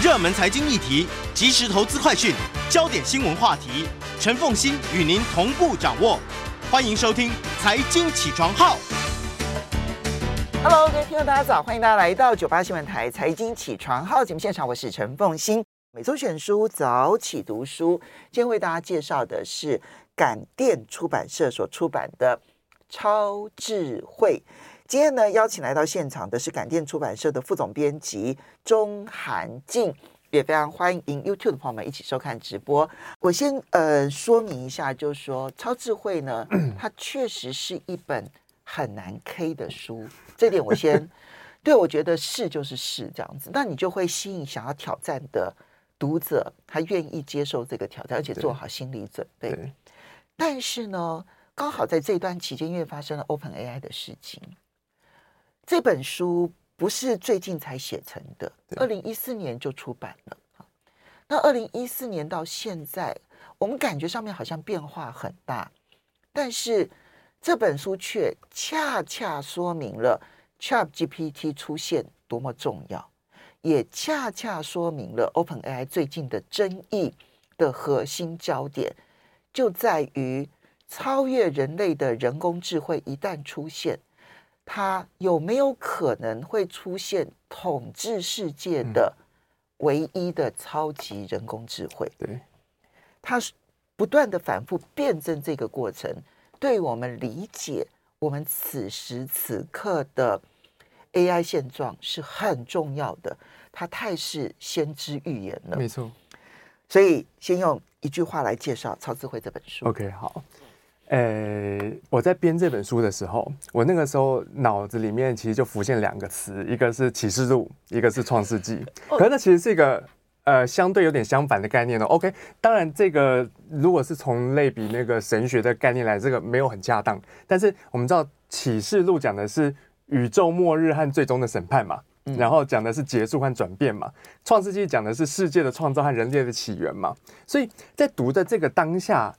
热门财经议题、即时投资快讯、焦点新闻话题，陈凤欣与您同步掌握。欢迎收听《财经起床号》。Hello，各位听众，大家早！欢迎大家来到九八新闻台《财经起床号》节目现场，我是陈凤欣。每周选书早起读书，今天为大家介绍的是感电出版社所出版的《超智慧》。今天呢，邀请来到现场的是感电出版社的副总编辑钟涵静，也非常欢迎 YouTube 的朋友们一起收看直播。我先呃说明一下，就是说《超智慧》呢，它确实是一本很难 K 的书，这点我先 对我觉得是就是是这样子，那你就会吸引想要挑战的读者，他愿意接受这个挑战，而且做好心理准备。但是呢，刚好在这段期间，因为发生了 OpenAI 的事情。这本书不是最近才写成的，二零一四年就出版了。那二零一四年到现在，我们感觉上面好像变化很大，但是这本书却恰恰说明了 ChatGPT 出现多么重要，也恰恰说明了 OpenAI 最近的争议的核心焦点，就在于超越人类的人工智慧一旦出现。它有没有可能会出现统治世界的唯一的超级人工智慧？对，它是不断的反复辩证这个过程，对我们理解我们此时此刻的 AI 现状是很重要的。它太是先知预言了，没错。所以先用一句话来介绍《超智慧》这本书。OK，好。呃，我在编这本书的时候，我那个时候脑子里面其实就浮现两个词，一个是启示录，一个是创世纪。可是那其实是一个呃相对有点相反的概念哦。OK，当然这个如果是从类比那个神学的概念来，这个没有很恰当。但是我们知道启示录讲的是宇宙末日和最终的审判嘛，然后讲的是结束和转变嘛。创世纪讲的是世界的创造和人类的起源嘛。所以在读的这个当下。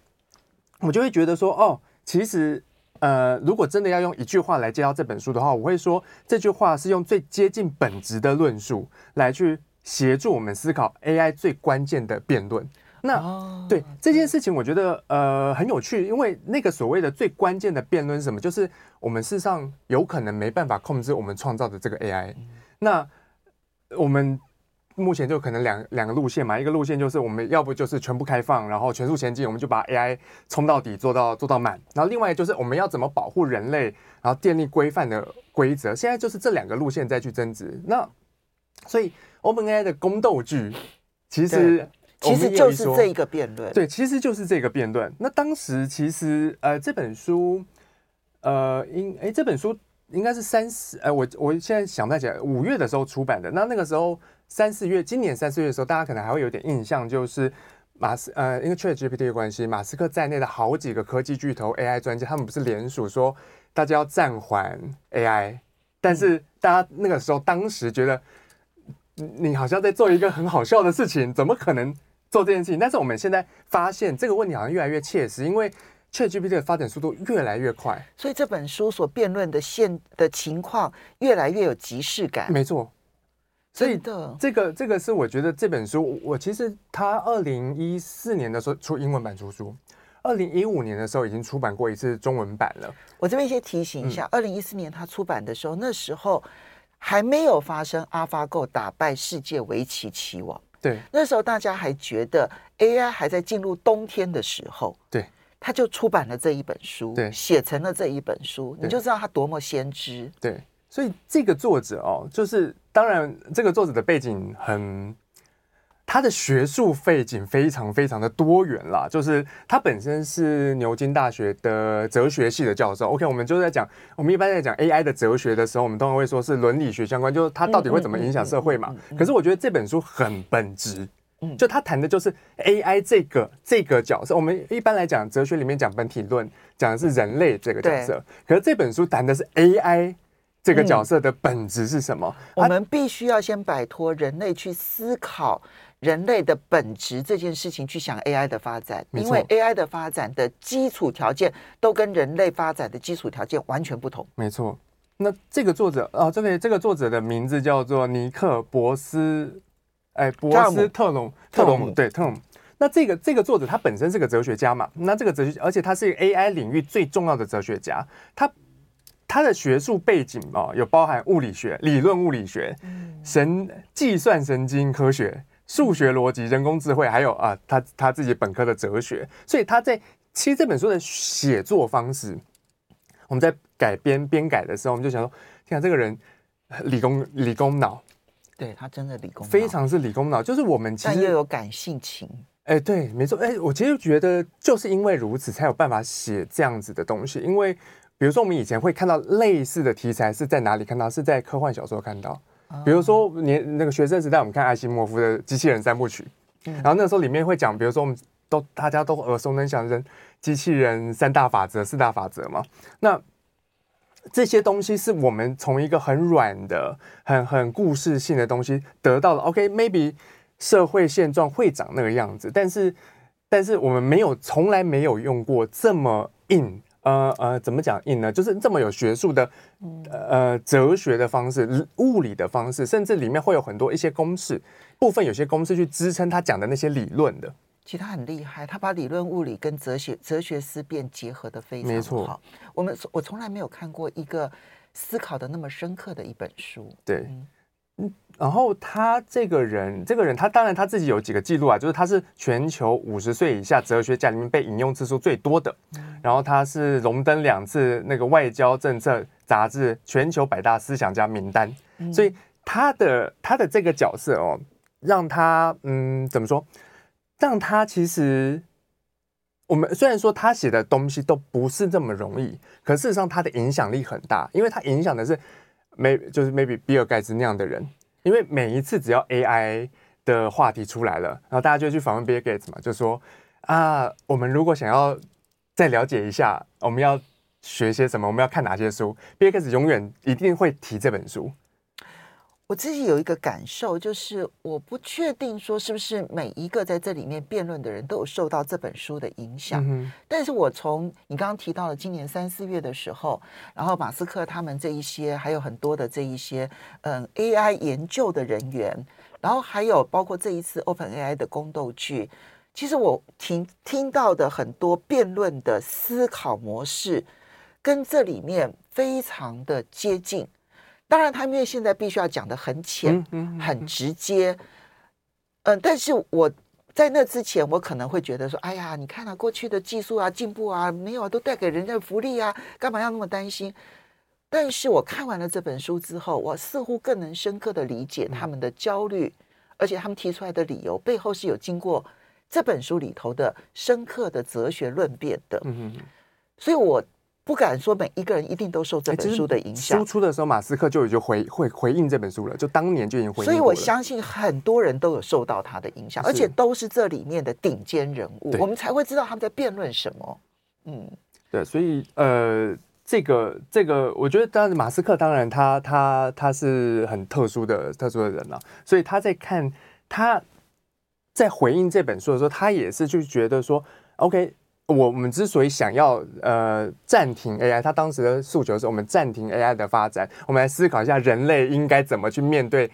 我就会觉得说，哦，其实，呃，如果真的要用一句话来介绍这本书的话，我会说这句话是用最接近本质的论述来去协助我们思考 AI 最关键的辩论。那、哦、对这件事情，我觉得呃很有趣，因为那个所谓的最关键的辩论是什么？就是我们事实上有可能没办法控制我们创造的这个 AI。那我们。目前就可能两两个路线嘛，一个路线就是我们要不就是全部开放，然后全速前进，我们就把 AI 冲到底，做到做到满。然后另外就是我们要怎么保护人类，然后建立规范的规则。现在就是这两个路线再去争执。那所以 OpenAI 的宫斗剧，其实其实就是这一个辩论。对，其实就是这个辩论。那当时其实呃这本书呃应哎这本书应该是三十呃我我现在想不起来，五月的时候出版的。那那个时候。三四月，今年三四月的时候，大家可能还会有点印象，就是马斯呃，因为 ChatGPT 的关系，马斯克在内的好几个科技巨头 AI 专家，他们不是联署说大家要暂缓 AI，但是大家那个时候当时觉得你好像在做一个很好笑的事情，怎么可能做这件事情？但是我们现在发现这个问题好像越来越切实，因为 ChatGPT 的发展速度越来越快，所以这本书所辩论的现的情况越来越有即视感。没错。所以的这个这个是我觉得这本书，我其实他二零一四年的时候出英文版出书，二零一五年的时候已经出版过一次中文版了。我这边先提醒一下，二零一四年他出版的时候，那时候还没有发生 AlphaGo 打败世界围棋棋王。对，那时候大家还觉得 AI 还在进入冬天的时候。对，他就出版了这一本书，对，写成了这一本书，你就知道他多么先知。对。所以这个作者哦，就是当然这个作者的背景很，他的学术背景非常非常的多元啦，就是他本身是牛津大学的哲学系的教授。OK，我们就在讲，我们一般在讲 AI 的哲学的时候，我们通常会说是伦理学相关，就是它到底会怎么影响社会嘛。可是我觉得这本书很本质，就他谈的就是 AI 这个这个角色。我们一般来讲哲学里面讲本体论，讲的是人类这个角色，可是这本书谈的是 AI。这个角色的本质是什么？嗯、我们必须要先摆脱人类去思考人类的本质这件事情，去想 AI 的发展，因为 AI 的发展的基础条件都跟人类发展的基础条件完全不同。没错。那这个作者啊，这个这个作者的名字叫做尼克·博斯，哎，博斯特隆特隆姆，对特隆姆。那这个这个作者他本身是个哲学家嘛？那这个哲学，而且他是 AI 领域最重要的哲学家，他。他的学术背景哦，有包含物理学、理论物理学、神计算神经科学、数学逻辑、人工智慧，还有啊，他他自己本科的哲学。所以他在其实这本书的写作方式，我们在改编编改的时候，我们就想说，天啊，这个人理工理工脑，对他真的理工，非常是理工脑，就是我们其实但又有感性情。哎，对，没错，哎，我其实觉得就是因为如此，才有办法写这样子的东西，因为。比如说，我们以前会看到类似的题材是在哪里看到？是在科幻小说看到。比如说，年那个学生时代，我们看艾西莫夫的《机器人三部曲》，然后那时候里面会讲，比如说我们都大家都耳熟能详的机器人三大法则、四大法则嘛。那这些东西是我们从一个很软的、很很故事性的东西得到的。OK，maybe 社会现状会长那个样子，但是但是我们没有从来没有用过这么硬。呃呃，怎么讲硬呢？就是这么有学术的，呃，哲学的方式、物理的方式，甚至里面会有很多一些公式，部分有些公式去支撑他讲的那些理论的。其实他很厉害，他把理论物理跟哲学哲学思辨结合的非常好。没错，我们我从来没有看过一个思考的那么深刻的一本书。对。嗯嗯，然后他这个人，这个人他当然他自己有几个记录啊，就是他是全球五十岁以下哲学家里面被引用次数最多的，然后他是荣登两次那个外交政策杂志全球百大思想家名单，所以他的他的这个角色哦，让他嗯怎么说，让他其实我们虽然说他写的东西都不是这么容易，可事实上他的影响力很大，因为他影响的是。没，就是 maybe 比尔盖茨那样的人，因为每一次只要 AI 的话题出来了，然后大家就去访问比尔盖茨嘛，就说啊，我们如果想要再了解一下，我们要学些什么，我们要看哪些书，比尔盖茨永远一定会提这本书。我自己有一个感受，就是我不确定说是不是每一个在这里面辩论的人都有受到这本书的影响。嗯、但是我从你刚刚提到了今年三四月的时候，然后马斯克他们这一些，还有很多的这一些嗯 AI 研究的人员，然后还有包括这一次 OpenAI 的宫斗剧，其实我听听到的很多辩论的思考模式，跟这里面非常的接近。当然，他因为现在必须要讲的很浅、很直接，嗯，但是我在那之前，我可能会觉得说，哎呀，你看啊，过去的技术啊、进步啊，没有啊都带给人家福利啊，干嘛要那么担心？但是我看完了这本书之后，我似乎更能深刻的理解他们的焦虑，而且他们提出来的理由背后是有经过这本书里头的深刻的哲学论辩的。嗯，所以我。不敢说每一个人一定都受这本书的影响。输出的时候，马斯克就已经回会回应这本书了，就当年就已经回应。所以我相信很多人都有受到他的影响，而且都是这里面的顶尖人物，我们才会知道他们在辩论什么。嗯，对，所以呃，这个这个，我觉得当然马斯克当然他他他是很特殊的特殊的人了，啊，所以他在看他在回应这本书的时候，他也是就觉得说，OK。我们之所以想要呃暂停 AI，它当时的诉求是我们暂停 AI 的发展，我们来思考一下人类应该怎么去面对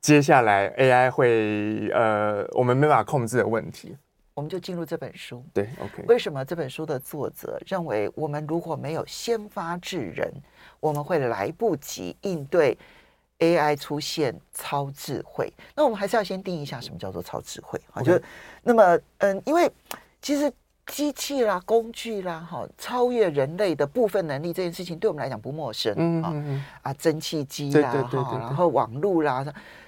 接下来 AI 会呃我们没办法控制的问题。我们就进入这本书。对，OK。为什么这本书的作者认为我们如果没有先发制人，我们会来不及应对 AI 出现超智慧？那我们还是要先定义一下什么叫做超智慧啊？就那么嗯，因为其实。机器啦，工具啦，哈，超越人类的部分能力这件事情，对我们来讲不陌生。嗯嗯嗯啊，蒸汽机啦，哈，然后网络啦，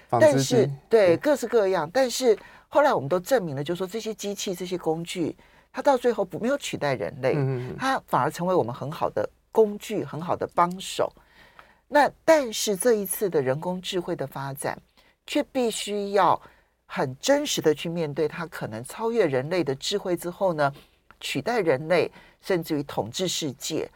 但是对各式各样。但是后来我们都证明了，就是说这些机器、这些工具，它到最后不没有取代人类，嗯，它反而成为我们很好的工具、很好的帮手。那但是这一次的人工智慧的发展，却必须要很真实的去面对它可能超越人类的智慧之后呢，取代人类，甚至于统治世界。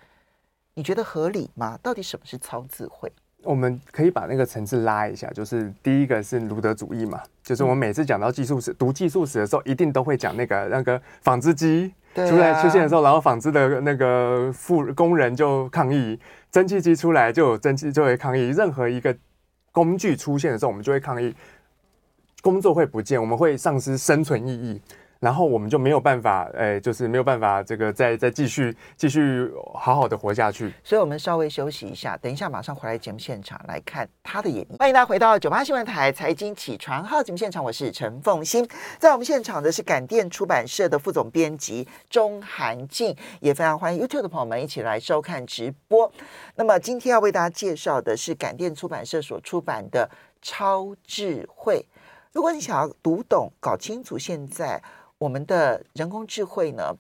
你觉得合理吗？到底什么是超智慧？我们可以把那个层次拉一下，就是第一个是卢德主义嘛，就是我们每次讲到技术史、读技术史的时候，一定都会讲那个那个纺织机出来出现的时候，然后纺织的那个富工人就抗议，蒸汽机出来就有蒸汽就会抗议，任何一个工具出现的时候，我们就会抗议。工作会不见，我们会丧失生存意义，然后我们就没有办法，哎，就是没有办法这个再再继续继续好好的活下去。所以，我们稍微休息一下，等一下马上回来节目现场来看他的演绎。欢迎大家回到九八新闻台财经起床号节目现场，我是陈凤馨，在我们现场的是感电出版社的副总编辑钟涵静，也非常欢迎 YouTube 的朋友们一起来收看直播。那么，今天要为大家介绍的是感电出版社所出版的《超智慧》。如果你想要读懂、搞清楚现在我们的人工智慧呢，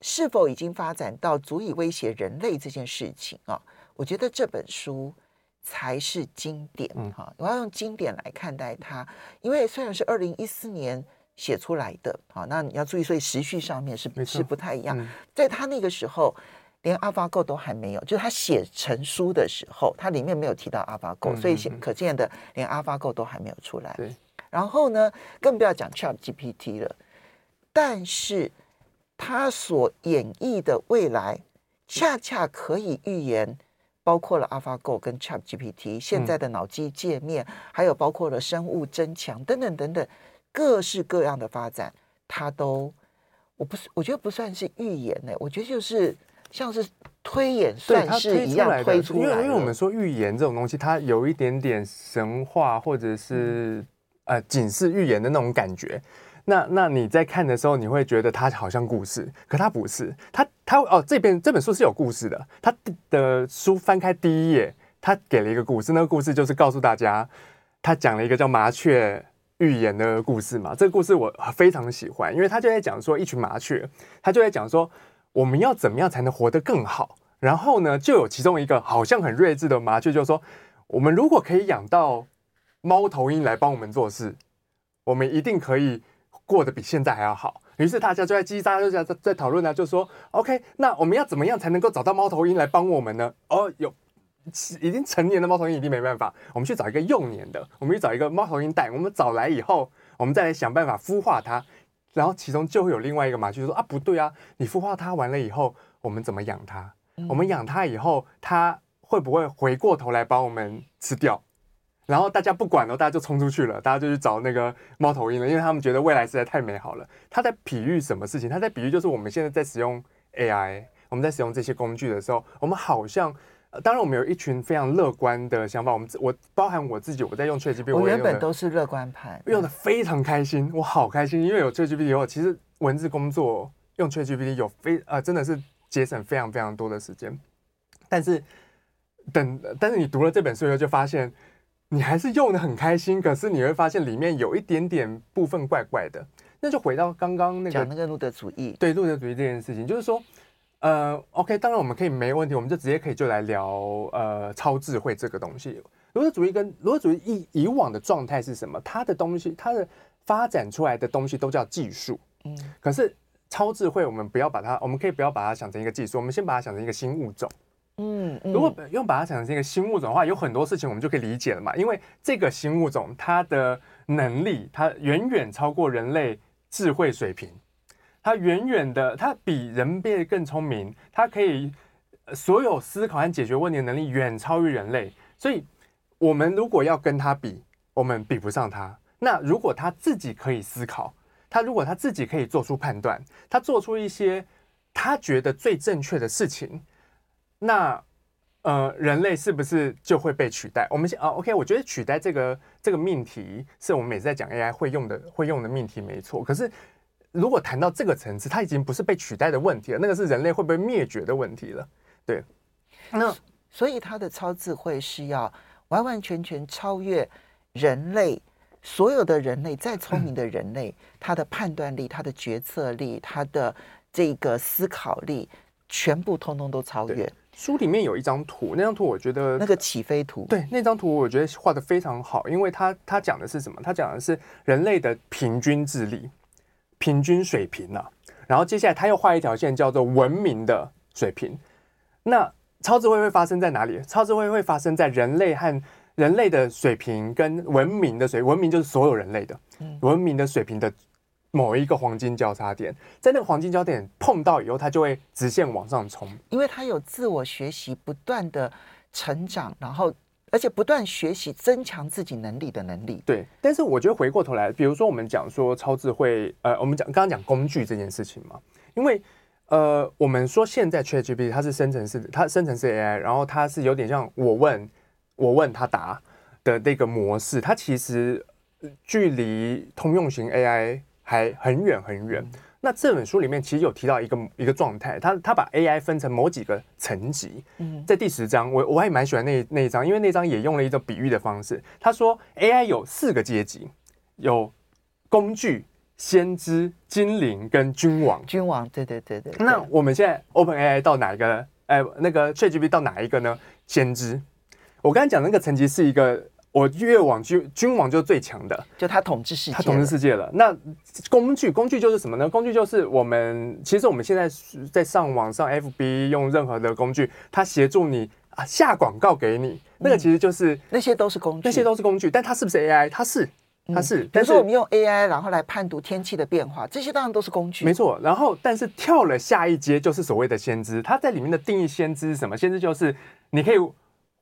是否已经发展到足以威胁人类这件事情啊，我觉得这本书才是经典哈。我要用经典来看待它，因为虽然是二零一四年写出来的，好，那你要注意，所以时序上面是是不太一样。在他那个时候，连 AlphaGo 都还没有，就是他写成书的时候，它里面没有提到 AlphaGo，所以可见的连 AlphaGo 都还没有出来。然后呢，更不要讲 ChatGPT 了。但是，他所演绎的未来，恰恰可以预言，包括了 AlphaGo 跟 ChatGPT 现在的脑机界面，嗯、还有包括了生物增强等等等等，各式各样的发展，他都，我不是，我觉得不算是预言呢，我觉得就是像是推演算是一样推出来的。因为因为我们说预言这种东西，它有一点点神话或者是。嗯呃，警示预言的那种感觉，那那你在看的时候，你会觉得它好像故事，可它不是，它它哦，这边这本书是有故事的，它的书翻开第一页，它给了一个故事，那个故事就是告诉大家，他讲了一个叫麻雀预言的故事嘛，这个故事我非常喜欢，因为他就在讲说一群麻雀，他就在讲说我们要怎么样才能活得更好，然后呢，就有其中一个好像很睿智的麻雀就说，我们如果可以养到。猫头鹰来帮我们做事，我们一定可以过得比现在还要好。于是大家就在叽叽喳喳在在讨论呢，就说：“OK，那我们要怎么样才能够找到猫头鹰来帮我们呢？”哦，有已经成年的猫头鹰一定没办法，我们去找一个幼年的，我们去找一个猫头鹰蛋，我们找来以后，我们再来想办法孵化它。然后其中就会有另外一个麻雀就说：“啊，不对啊，你孵化它完了以后，我们怎么养它？我们养它以后，它会不会回过头来把我们吃掉？”然后大家不管了，大家就冲出去了，大家就去找那个猫头鹰了，因为他们觉得未来实在太美好了。他在比喻什么事情？他在比喻就是我们现在在使用 AI，我们在使用这些工具的时候，我们好像，当然我们有一群非常乐观的想法。我们我包含我自己，我在用 ChatGPT，我原本都是乐观派，用的非常开心，我好开心，因为有 ChatGPT 以后，其实文字工作用 ChatGPT 有非啊、呃，真的是节省非常非常多的时间。但是等，但是你读了这本书以后，就发现。你还是用的很开心，可是你会发现里面有一点点部分怪怪的。那就回到刚刚那个讲那个路德主义，对路德主义这件事情，就是说，呃，OK，当然我们可以没问题，我们就直接可以就来聊呃超智慧这个东西。路德主义跟路德主义以以往的状态是什么？它的东西，它的发展出来的东西都叫技术，嗯，可是超智慧我们不要把它，我们可以不要把它想成一个技术，我们先把它想成一个新物种。嗯，如果用把它想成一个新物种的话，有很多事情我们就可以理解了嘛。因为这个新物种它的能力，它远远超过人类智慧水平，它远远的，它比人变得更聪明，它可以所有思考和解决问题的能力远超于人类。所以，我们如果要跟它比，我们比不上它。那如果它自己可以思考，它如果它自己可以做出判断，它做出一些它觉得最正确的事情。那，呃，人类是不是就会被取代？我们先啊，OK，我觉得取代这个这个命题是我们每次在讲 AI 会用的会用的命题，没错。可是，如果谈到这个层次，它已经不是被取代的问题了，那个是人类会不会灭绝的问题了。对，那所以它的超智慧是要完完全全超越人类所有的人类，再聪明的人类，他的判断力、他的决策力、他的这个思考力，全部通通都超越。书里面有一张图，那张图我觉得那个起飞图，对，那张图我觉得画的非常好，因为它它讲的是什么？它讲的是人类的平均智力、平均水平啊。然后接下来他又画一条线，叫做文明的水平。那超智慧会发生在哪里？超智慧会发生在人类和人类的水平跟文明的水，文明就是所有人类的，文明的水平的某一个黄金交叉点，在那个黄金交叉点碰到以后，它就会直线往上冲，因为它有自我学习、不断的成长，然后而且不断学习、增强自己能力的能力。对，但是我觉得回过头来，比如说我们讲说超智慧，呃，我们讲刚刚讲工具这件事情嘛，因为呃，我们说现在 ChatGPT 它是生成式，它生成式 AI，然后它是有点像我问。我问他答的那个模式，它其实距离通用型 AI 还很远很远。那这本书里面其实有提到一个一个状态，他他把 AI 分成某几个层级。嗯在第十章，我我还蛮喜欢那那一章，因为那章也用了一种比喻的方式。他说 AI 有四个阶级，有工具、先知、精灵跟君王。君王，对对对对。那我们现在 OpenAI 到哪一个？哎，那个 ChatGPT 到哪一个呢？先知。我刚才讲那个层级是一个，我越往君君王就是最强的，就他统治世界，他统治世界了。那工具工具就是什么呢？工具就是我们其实我们现在在上网上 FB 用任何的工具，它协助你啊下广告给你，那个其实就是、嗯、那些都是工具，那些都是工具。但它是不是 AI？它是，它是。比如说我们用 AI 然后来判读天气的变化，这些当然都是工具。没错。然后但是跳了下一阶就是所谓的先知，它在里面的定义先知是什么？先知就是你可以。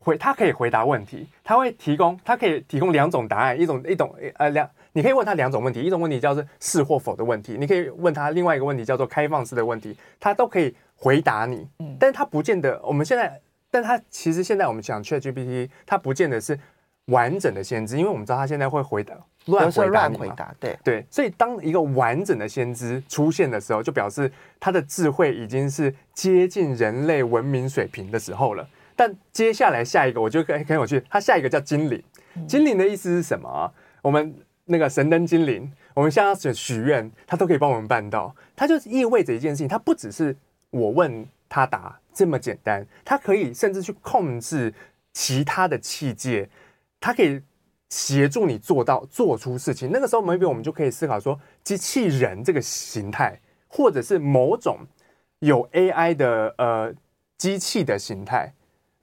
回，他可以回答问题，他会提供，他可以提供两种答案，一种一种呃两，你可以问他两种问题，一种问题叫做是或否的问题，你可以问他另外一个问题叫做开放式的问题，他都可以回答你。嗯，但是他不见得，我们现在，但他其实现在我们讲 ChatGPT，他不见得是完整的先知，因为我们知道他现在会回答乱回答乱回答，对对，所以当一个完整的先知出现的时候，就表示他的智慧已经是接近人类文明水平的时候了。但接下来下一个，我觉得很很有趣。它下一个叫精灵，精灵的意思是什么啊？我们那个神灯精灵，我们向他许愿，他都可以帮我们办到。它就意味着一件事情，它不只是我问他答这么简单，它可以甚至去控制其他的器械，它可以协助你做到做出事情。那个时候，maybe 我们就可以思考说，机器人这个形态，或者是某种有 AI 的呃机器的形态。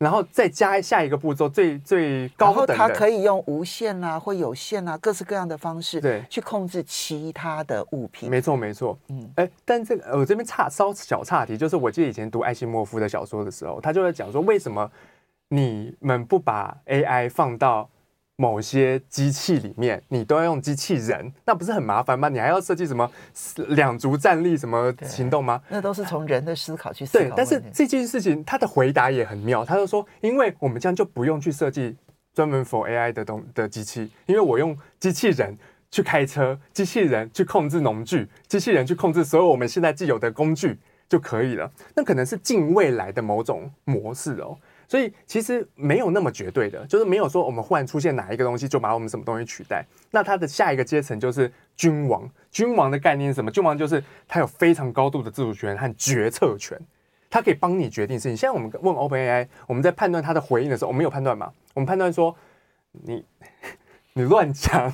然后再加下一个步骤，最最高等的，然后它可以用无线啊或有线啊各式各样的方式，对，去控制其他的物品。没错，没错。嗯，哎，但这个我这边差稍小岔题，就是我记得以前读艾希莫夫的小说的时候，他就在讲说，为什么你们不把 AI 放到某些机器里面，你都要用机器人，那不是很麻烦吗？你还要设计什么两足站立什么行动吗？那都是从人的思考去思考。对，但是这件事情他的回答也很妙，他就说，因为我们这样就不用去设计专门 for AI 的东的机器，因为我用机器人去开车，机器人去控制农具，机器人去控制所有我们现在既有的工具就可以了。那可能是近未来的某种模式哦。所以其实没有那么绝对的，就是没有说我们忽然出现哪一个东西就把我们什么东西取代。那它的下一个阶层就是君王。君王的概念是什么？君王就是他有非常高度的自主权和决策权，他可以帮你决定事情。现在我们问 OpenAI，我们在判断它的回应的时候，我们有判断吗？我们判断说你 你乱讲，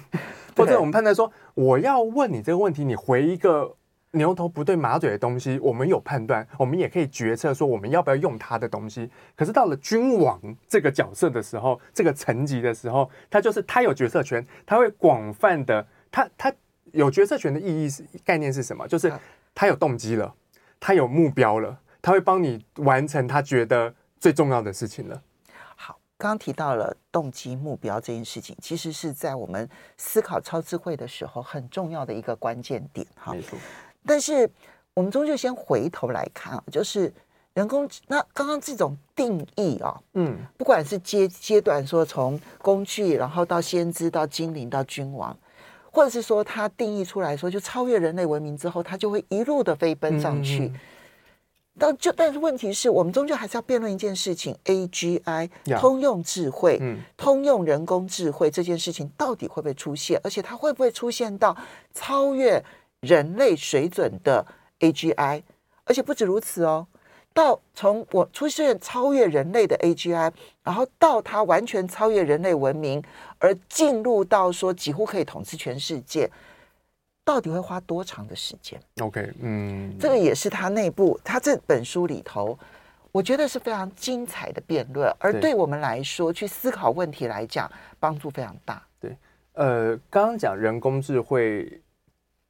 或者我们判断说我要问你这个问题，你回一个。牛头不对马嘴的东西，我们有判断，我们也可以决策说我们要不要用他的东西。可是到了君王这个角色的时候，这个层级的时候，他就是他有决策权，他会广泛的，他他有决策权的意义是概念是什么？就是他有动机了，他有目标了，他会帮你完成他觉得最重要的事情了。好，刚刚提到了动机目标这件事情，其实是在我们思考超智慧的时候很重要的一个关键点。哈，没错。但是我们终究先回头来看啊，就是人工那刚刚这种定义啊，嗯，不管是阶阶段说从工具，然后到先知，到精灵，到君王，或者是说它定义出来说就超越人类文明之后，它就会一路的飞奔上去。但就但是问题是我们终究还是要辩论一件事情：AGI 通用智慧、嗯、通用人工智慧这件事情到底会不会出现？而且它会不会出现到超越人类水准的 AGI？而且不止如此哦，到从我出现超越人类的 AGI，然后到它完全超越人类文明，而进入到说几乎可以统治全世界。到底会花多长的时间？OK，嗯，这个也是他内部他这本书里头，我觉得是非常精彩的辩论，而对我们来说去思考问题来讲，帮助非常大。对，呃，刚刚讲人工智慧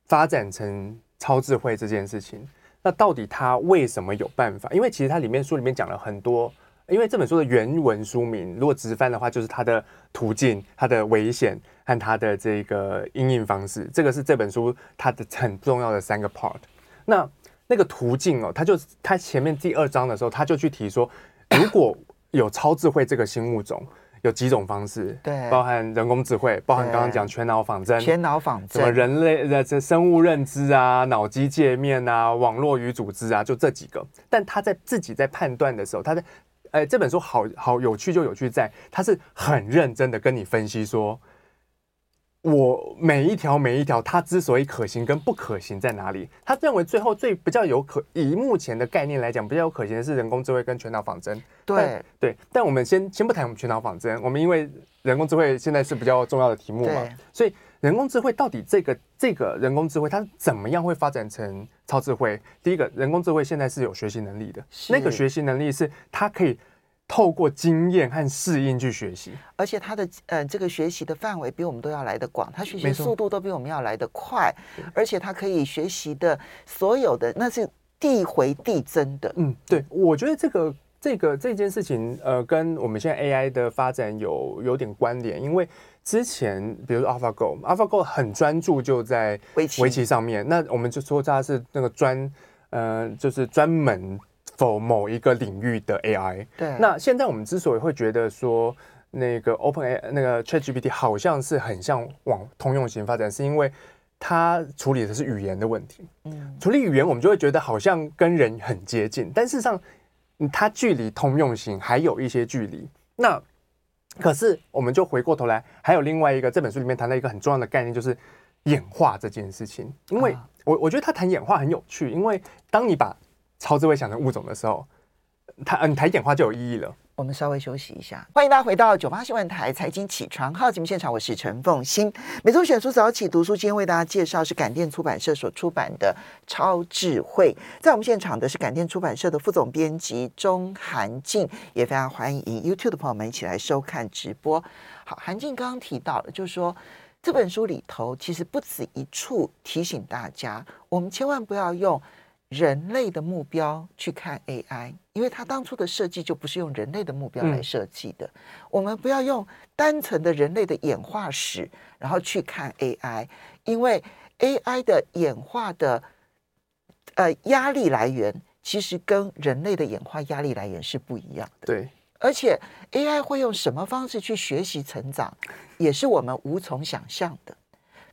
发展成超智慧这件事情，那到底它为什么有办法？因为其实它里面书里面讲了很多。因为这本书的原文书名，如果直翻的话，就是它的途径、它的危险和它的这个因应方式。这个是这本书它的很重要的三个 part。那那个途径哦，它就它前面第二章的时候，他就去提说，如果有超智慧这个新物种，有几种方式，对，包含人工智慧，包含刚刚讲全脑仿真，全脑仿真，什么人类的这生物认知啊、脑机界面啊、网络与组织啊，就这几个。但他在自己在判断的时候，他在哎，这本书好好有趣，就有趣在，他是很认真的跟你分析说，我每一条每一条，它之所以可行跟不可行在哪里？他认为最后最比较有可，以目前的概念来讲，比较有可行的是人工智慧跟全脑仿真。对对，但我们先先不谈我们全脑仿真，我们因为人工智慧现在是比较重要的题目嘛，所以人工智慧到底这个这个人工智慧它怎么样会发展成？超智慧，第一个人工智慧现在是有学习能力的，那个学习能力是它可以透过经验和适应去学习，而且他的呃这个学习的范围比我们都要来得广，他学习的速度都比我们要来得快，而且他可以学习的所有的那是递回递增的。嗯，对，我觉得这个这个这件事情呃跟我们现在 AI 的发展有有点关联，因为。之前，比如说 AlphaGo，AlphaGo 很专注就在围棋上面。那我们就说它是那个专，呃，就是专门 for 某一个领域的 AI。对。那现在我们之所以会觉得说那个 OpenAI 那个 ChatGPT 好像是很像往通用型发展，是因为它处理的是语言的问题。嗯。处理语言，我们就会觉得好像跟人很接近，但事实上，它距离通用型还有一些距离。那可是，我们就回过头来，还有另外一个这本书里面谈到一个很重要的概念，就是演化这件事情。因为我我觉得他谈演化很有趣，因为当你把超智慧想成物种的时候，他嗯，谈演化就有意义了。我们稍微休息一下，欢迎大家回到九八新闻台财经起床号节目现场，我是陈凤欣。每周选书早起读书，今天为大家介绍是感电出版社所出版的《超智慧》。在我们现场的是感电出版社的副总编辑钟韩静，也非常欢迎 YouTube 的朋友们一起来收看直播。好，韩静刚刚提到了，就是说这本书里头其实不止一处提醒大家，我们千万不要用。人类的目标去看 AI，因为它当初的设计就不是用人类的目标来设计的。嗯。我们不要用单纯的人类的演化史，然后去看 AI，因为 AI 的演化的呃压力来源，其实跟人类的演化压力来源是不一样的。对，而且 AI 会用什么方式去学习成长，也是我们无从想象的。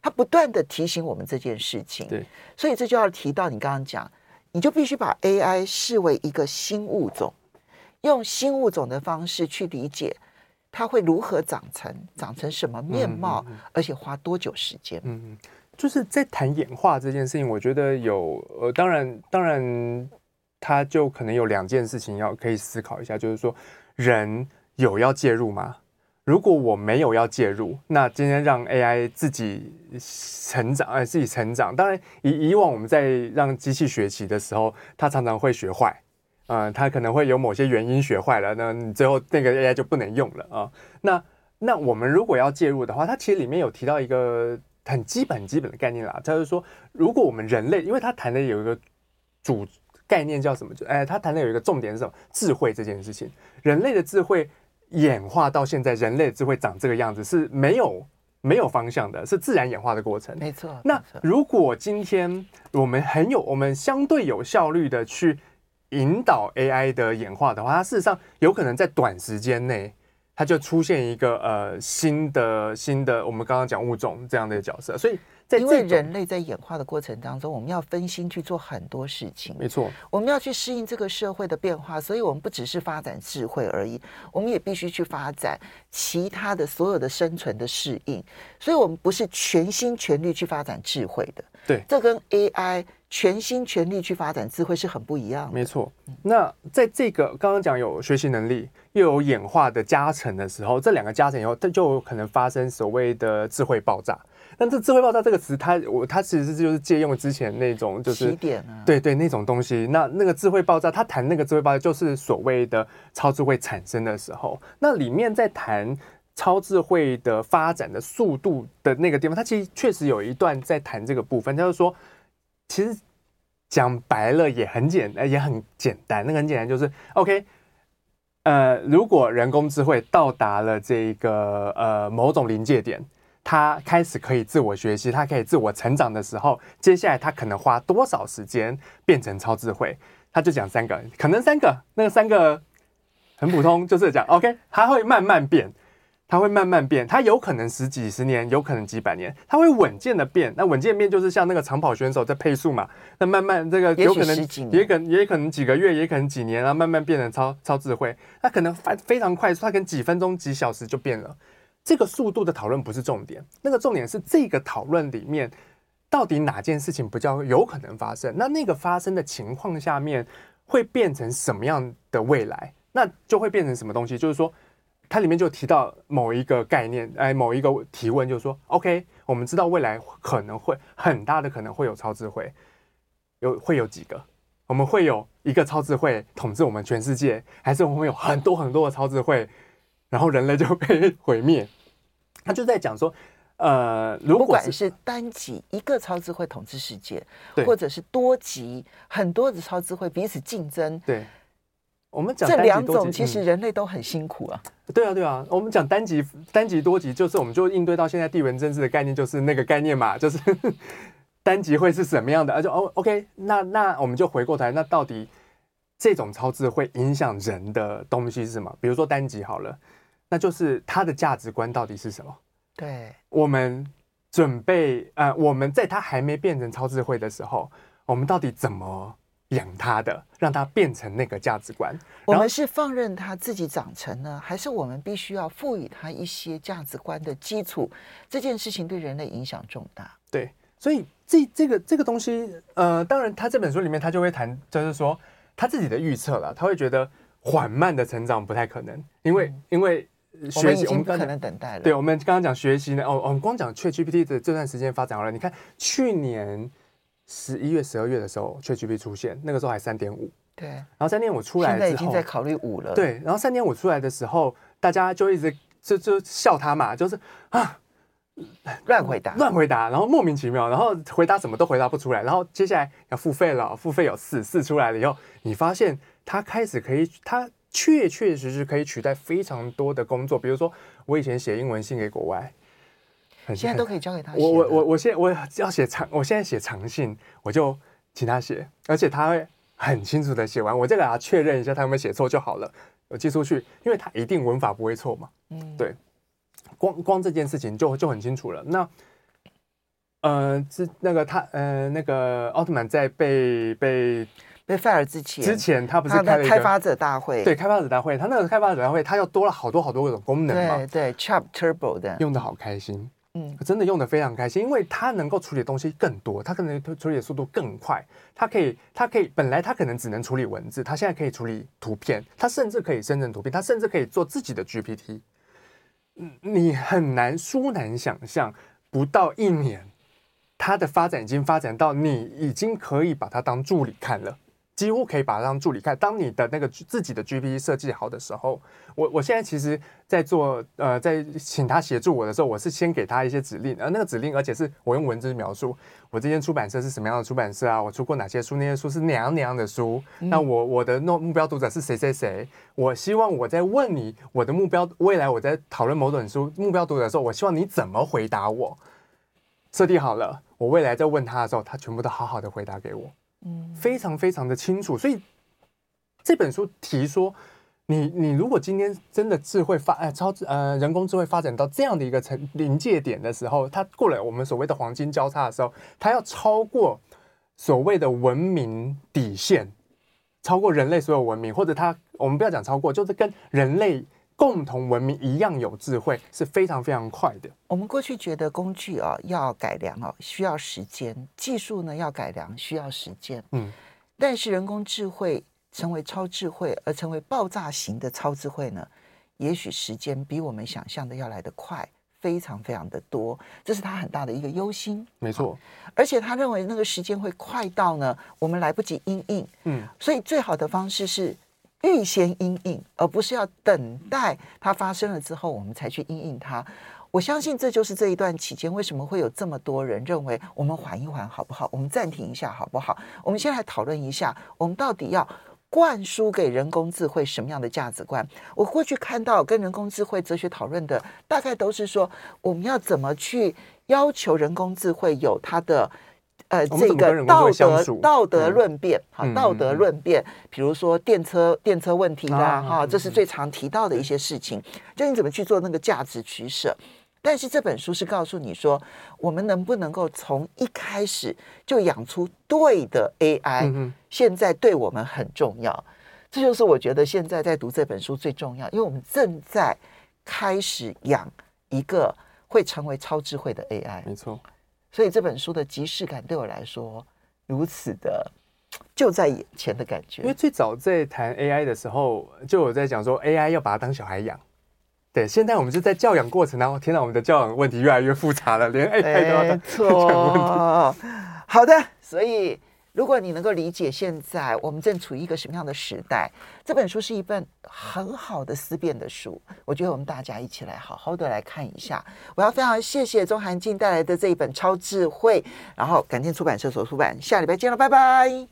它不断的提醒我们这件事情。对，所以这就要提到你刚刚讲。你就必须把 AI 视为一个新物种，用新物种的方式去理解它会如何长成，长成什么面貌，而且花多久时间。嗯，就是在谈演化这件事情，我觉得有呃，当然，当然，它就可能有两件事情要可以思考一下，就是说，人有要介入吗？如果我没有要介入，那今天让 AI 自己成长，哎，自己成长。当然，以以往我们在让机器学习的时候，它常常会学坏，嗯，它可能会有某些原因学坏了，那你最后那个 AI 就不能用了啊。那那我们如果要介入的话，它其实里面有提到一个很基本、基本的概念啦，就是说，如果我们人类，因为它谈的有一个主概念叫什么？就哎，它谈的有一个重点是什么？智慧这件事情，人类的智慧。演化到现在，人类智慧长这个样子是没有没有方向的，是自然演化的过程。没错。那如果今天我们很有，我们相对有效率的去引导 AI 的演化的话，它事实上有可能在短时间内它就出现一个呃新的新的我们刚刚讲物种这样的角色，所以。因为人类在演化的过程当中，我们要分心去做很多事情。没错，我们要去适应这个社会的变化，所以我们不只是发展智慧而已，我们也必须去发展其他的所有的生存的适应。所以，我们不是全心全力去发展智慧的。对，这跟 AI 全心全力去发展智慧是很不一样的。没错。那在这个刚刚讲有学习能力又有演化的加成的时候，这两个加成以后，它就有可能发生所谓的智慧爆炸。但这“智慧爆炸”这个词，它我它其实是就是借用之前那种就是起点啊，对对那种东西。那那个智慧爆炸，他谈那个智慧爆炸，就是所谓的超智慧产生的时候。那里面在谈超智慧的发展的速度的那个地方，它其实确实有一段在谈这个部分。就是说，其实讲白了也很简单，也很简单。那个很简单，就是 OK，呃，如果人工智慧到达了这个呃某种临界点。他开始可以自我学习，他可以自我成长的时候，接下来他可能花多少时间变成超智慧？他就讲三个，可能三个，那个三个很普通，就是讲 OK，他会慢慢变，他会慢慢变，他有可能十几十年，有可能几百年，他会稳健的变。那稳健变就是像那个长跑选手在配速嘛，那慢慢这个有可能也可也可能几个月，也可能几年，然后慢慢变成超超智慧。他可能非非常快速，他可能几分钟、几小时就变了。这个速度的讨论不是重点，那个重点是这个讨论里面到底哪件事情比较有可能发生？那那个发生的情况下面会变成什么样的未来？那就会变成什么东西？就是说，它里面就提到某一个概念，哎，某一个提问，就是说，OK，我们知道未来可能会很大的可能会有超智慧，有会有几个？我们会有一个超智慧统治我们全世界，还是我们会有很多很多的超智慧？然后人类就被毁灭，他就在讲说，呃，如果是，不管是单极一个超智慧统治世界，或者是多极很多的超智慧彼此竞争，对，我们讲这两种其实人类都很辛苦啊。对啊，对啊，我们讲单极单极多极，就是我们就应对到现在地缘政治的概念，就是那个概念嘛，就是 单极会是什么样的？而且哦，OK，那那我们就回过头来，那到底这种超智慧影响人的东西是什么？比如说单极好了。那就是他的价值观到底是什么？对，我们准备呃，我们在他还没变成超智慧的时候，我们到底怎么养他的，让他变成那个价值观？我们是放任他自己长成呢，还是我们必须要赋予他一些价值观的基础？这件事情对人类影响重大。对，所以这这个这个东西，呃，当然他这本书里面他就会谈，就是说他自己的预测了，他会觉得缓慢的成长不太可能，因为、嗯、因为。学习我们不可能等待了。对，我们刚刚讲学习呢，哦，我们光讲 ChatGPT 的这段时间发展好了。你看，去年十一月、十二月的时候，ChatGPT 出现，那个时候还三点五。对。然后三点五出来之后，现在已经在考虑五了。对。然后三点五出来的时候，大家就一直就就笑他嘛，就是啊，乱回答，乱回答，然后莫名其妙，然后回答什么都回答不出来。然后接下来要付费了，付费有四四出来了以后，你发现他开始可以他。确确实实可以取代非常多的工作，比如说我以前写英文信给国外，现在都可以交给他写。我我我我现在我要写长，我现在写长信，我就请他写，而且他会很清楚的写完，我再给他确认一下他有没有写错就好了，我寄出去，因为他一定文法不会错嘛。嗯，对，光光这件事情就就很清楚了。那呃，是那个他呃那个奥特曼在被被。被 fire 之前，之前他不是开了开发者大会？对，开发者大会，他那个开发者大会，他又多了好多好多种功能嘛。对对，Chat Turbo 的，用的好开心，嗯，真的用的非常开心，因为他能够处理的东西更多，他可能处理的速度更快，他可以，他可以，本来他可能只能处理文字，他现在可以处理图片，他甚至可以生成图片，他甚至可以做自己的 GPT。嗯，你很难，殊难想象，不到一年，它的发展已经发展到你已经可以把它当助理看了。几乎可以把它当助理看。当你的那个自己的 GPT 设计好的时候，我我现在其实，在做呃，在请他协助我的时候，我是先给他一些指令，而那个指令，而且是我用文字描述，我这间出版社是什么样的出版社啊？我出过哪些书？那些书是哪样哪样的书？那我我的目目标读者是谁谁谁？我希望我在问你我的目标，未来我在讨论某本书目标读者的时候，我希望你怎么回答我？设定好了，我未来在问他的时候，他全部都好好的回答给我。非常非常的清楚，所以这本书提说，你你如果今天真的智慧发呃超呃人工智慧发展到这样的一个层临界点的时候，它过了我们所谓的黄金交叉的时候，它要超过所谓的文明底线，超过人类所有文明，或者它我们不要讲超过，就是跟人类共同文明一样有智慧，是非常非常快的。我们过去觉得工具啊要改良哦需要时间，技术呢要改良需要时间，嗯，但是人工智慧。成为超智慧，而成为爆炸型的超智慧呢？也许时间比我们想象的要来得快，非常非常的多，这是他很大的一个忧心。没错，而且他认为那个时间会快到呢，我们来不及应应。嗯，所以最好的方式是预先因应，而不是要等待它发生了之后，我们才去因应它。我相信这就是这一段期间为什么会有这么多人认为我们缓一缓好不好？我们暂停一下好不好？我们先来讨论一下，我们到底要。灌输给人工智慧什么样的价值观？我过去看到跟人工智慧哲学讨论的，大概都是说我们要怎么去要求人工智慧有它的呃这个道德道德论辩，哈，道德论辩，比如说电车电车问题啦，哈，这是最常提到的一些事情，就你怎么去做那个价值取舍。但是这本书是告诉你说，我们能不能够从一开始就养出对的 AI，现在对我们很重要。这就是我觉得现在在读这本书最重要，因为我们正在开始养一个会成为超智慧的 AI。没错，所以这本书的即视感对我来说如此的 就在眼前的感觉。因为最早在谈 AI 的时候，就有在讲说 AI 要把它当小孩养。对，现在我们就在教养过程当中，天哪，我们的教养问题越来越复杂了，连 AI 都要当 教养问题。好的，所以如果你能够理解现在我们正处于一个什么样的时代，这本书是一本很好的思辨的书。我觉得我们大家一起来好好的来看一下。我要非常谢谢钟韩静带来的这一本超智慧，然后感谢出版社所出版。下礼拜见了，拜拜。